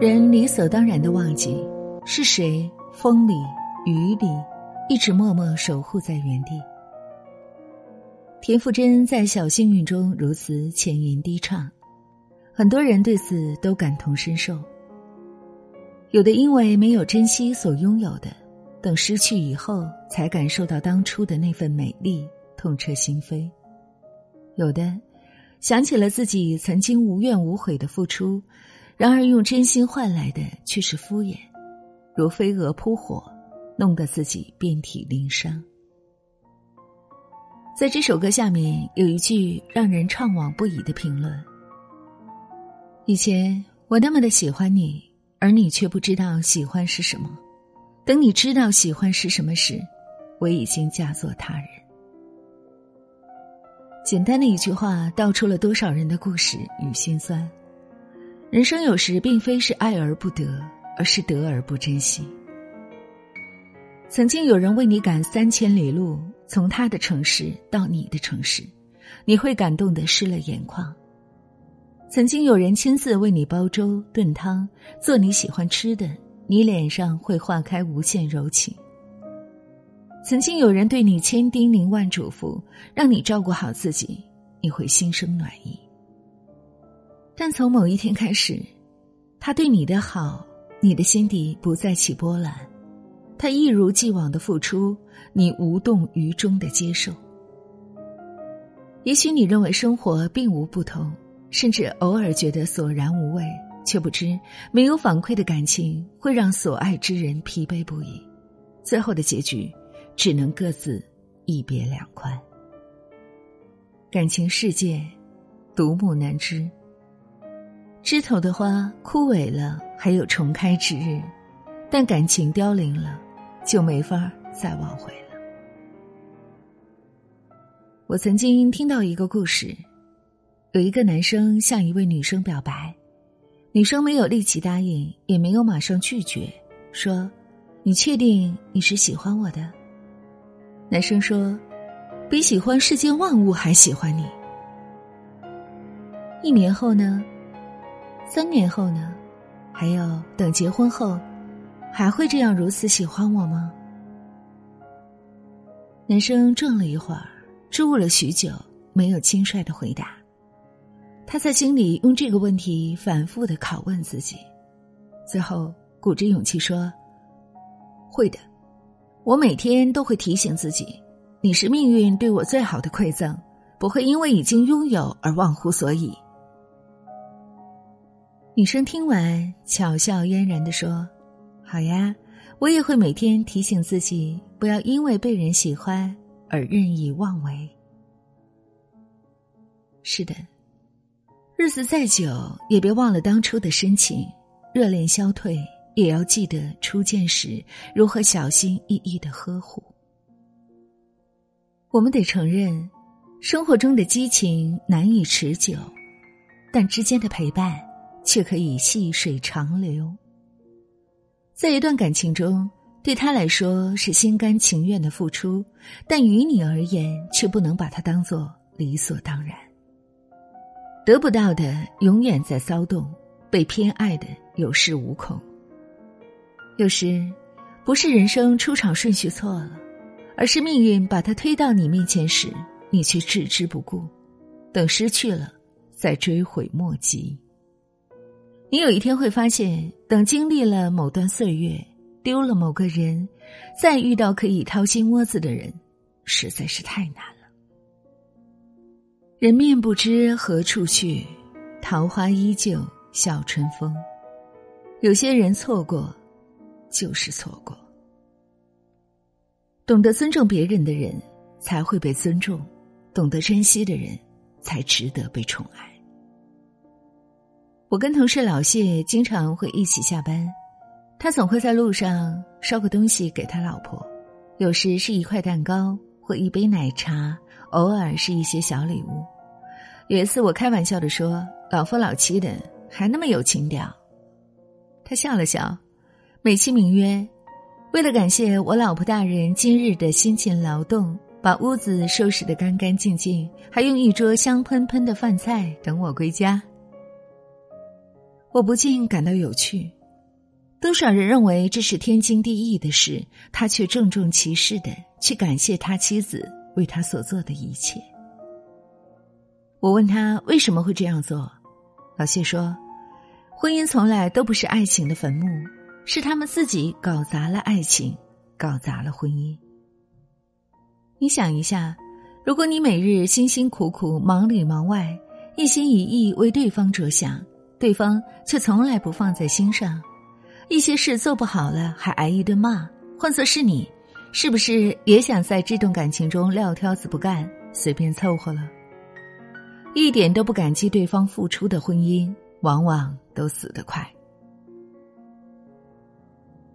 人理所当然的忘记，是谁风里雨里一直默默守护在原地。田馥甄在《小幸运》中如此浅吟低唱，很多人对此都感同身受。有的因为没有珍惜所拥有的，等失去以后才感受到当初的那份美丽，痛彻心扉；有的想起了自己曾经无怨无悔的付出。然而，用真心换来的却是敷衍，如飞蛾扑火，弄得自己遍体鳞伤。在这首歌下面有一句让人怅惘不已的评论：“以前我那么的喜欢你，而你却不知道喜欢是什么。等你知道喜欢是什么时，我已经嫁作他人。”简单的一句话，道出了多少人的故事与心酸。人生有时并非是爱而不得，而是得而不珍惜。曾经有人为你赶三千里路，从他的城市到你的城市，你会感动的湿了眼眶。曾经有人亲自为你煲粥炖汤，做你喜欢吃的，你脸上会化开无限柔情。曾经有人对你千叮咛万嘱咐，让你照顾好自己，你会心生暖意。但从某一天开始，他对你的好，你的心底不再起波澜，他一如既往的付出，你无动于衷的接受。也许你认为生活并无不同，甚至偶尔觉得索然无味，却不知没有反馈的感情会让所爱之人疲惫不已，最后的结局只能各自一别两宽。感情世界，独木难支。枝头的花枯萎了，还有重开之日；但感情凋零了，就没法再挽回了。我曾经听到一个故事，有一个男生向一位女生表白，女生没有立即答应，也没有马上拒绝，说：“你确定你是喜欢我的？”男生说：“比喜欢世间万物还喜欢你。”一年后呢？三年后呢？还有等结婚后，还会这样如此喜欢我吗？男生怔了一会儿，支吾了许久，没有轻率的回答。他在心里用这个问题反复的拷问自己，最后鼓着勇气说：“会的，我每天都会提醒自己，你是命运对我最好的馈赠，不会因为已经拥有而忘乎所以。”女生听完，巧笑嫣然的说：“好呀，我也会每天提醒自己，不要因为被人喜欢而任意妄为。”是的，日子再久，也别忘了当初的深情；热恋消退，也要记得初见时如何小心翼翼的呵护。我们得承认，生活中的激情难以持久，但之间的陪伴。却可以细水长流。在一段感情中，对他来说是心甘情愿的付出，但于你而言，却不能把它当做理所当然。得不到的永远在骚动，被偏爱的有恃无恐。有时，不是人生出场顺序错了，而是命运把他推到你面前时，你却置之不顾，等失去了，再追悔莫及。你有一天会发现，等经历了某段岁月，丢了某个人，再遇到可以掏心窝子的人，实在是太难了。人面不知何处去，桃花依旧笑春风。有些人错过，就是错过。懂得尊重别人的人，才会被尊重；懂得珍惜的人，才值得被宠爱。我跟同事老谢经常会一起下班，他总会在路上捎个东西给他老婆，有时是一块蛋糕或一杯奶茶，偶尔是一些小礼物。有一次我开玩笑的说：“老夫老妻的还那么有情调。”他笑了笑，美其名曰：“为了感谢我老婆大人今日的辛勤劳动，把屋子收拾得干干净净，还用一桌香喷喷的饭菜等我归家。”我不禁感到有趣。多少人认为这是天经地义的事，他却郑重其事的去感谢他妻子为他所做的一切。我问他为什么会这样做，老谢说：“婚姻从来都不是爱情的坟墓，是他们自己搞砸了爱情，搞砸了婚姻。”你想一下，如果你每日辛辛苦苦忙里忙外，一心一意为对方着想，对方却从来不放在心上。一些事做不好了，还挨一顿骂。换作是你，是不是也想在这段感情中撂挑子不干，随便凑合了？一点都不感激对方付出的婚姻，往往都死得快。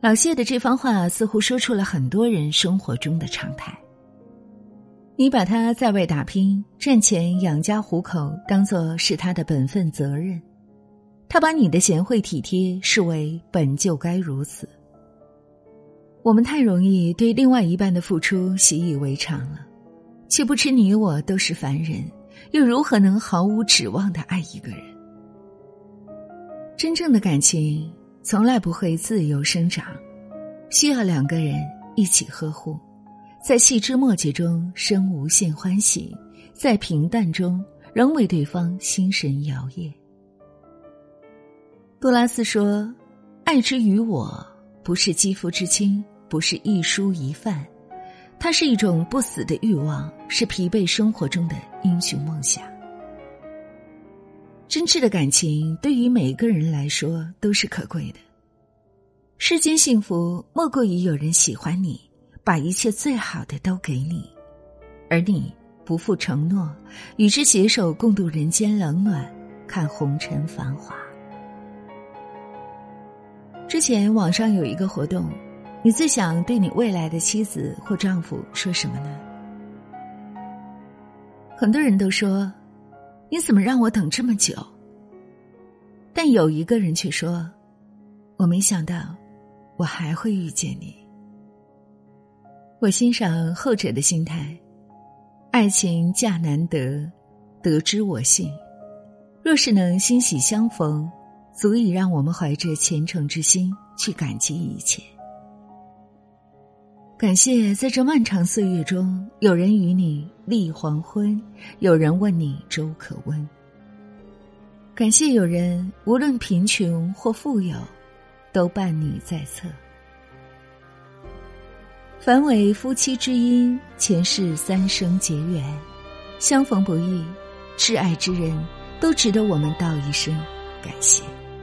老谢的这番话似乎说出了很多人生活中的常态。你把他在外打拼、赚钱养家糊口当做是他的本分责任。他把你的贤惠体贴视为本就该如此。我们太容易对另外一半的付出习以为常了，却不知你我都是凡人，又如何能毫无指望的爱一个人？真正的感情从来不会自由生长，需要两个人一起呵护，在细枝末节中生无限欢喜，在平淡中仍为对方心神摇曳。杜拉斯说：“爱之于我，不是肌肤之亲，不是一蔬一饭，它是一种不死的欲望，是疲惫生活中的英雄梦想。真挚的感情对于每个人来说都是可贵的。世间幸福莫过于有人喜欢你，把一切最好的都给你，而你不负承诺，与之携手共度人间冷暖，看红尘繁华。”之前网上有一个活动，你最想对你未来的妻子或丈夫说什么呢？很多人都说：“你怎么让我等这么久？”但有一个人却说：“我没想到，我还会遇见你。”我欣赏后者的心态，爱情价难得，得之我幸。若是能欣喜相逢。足以让我们怀着虔诚之心去感激一切，感谢在这漫长岁月中，有人与你立黄昏，有人问你粥可温。感谢有人无论贫穷或富有，都伴你在侧。凡为夫妻之因，前世三生结缘，相逢不易，挚爱之人都值得我们道一声感谢。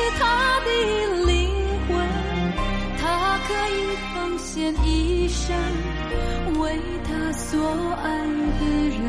是他的灵魂他可以奉献一生为他所爱的人。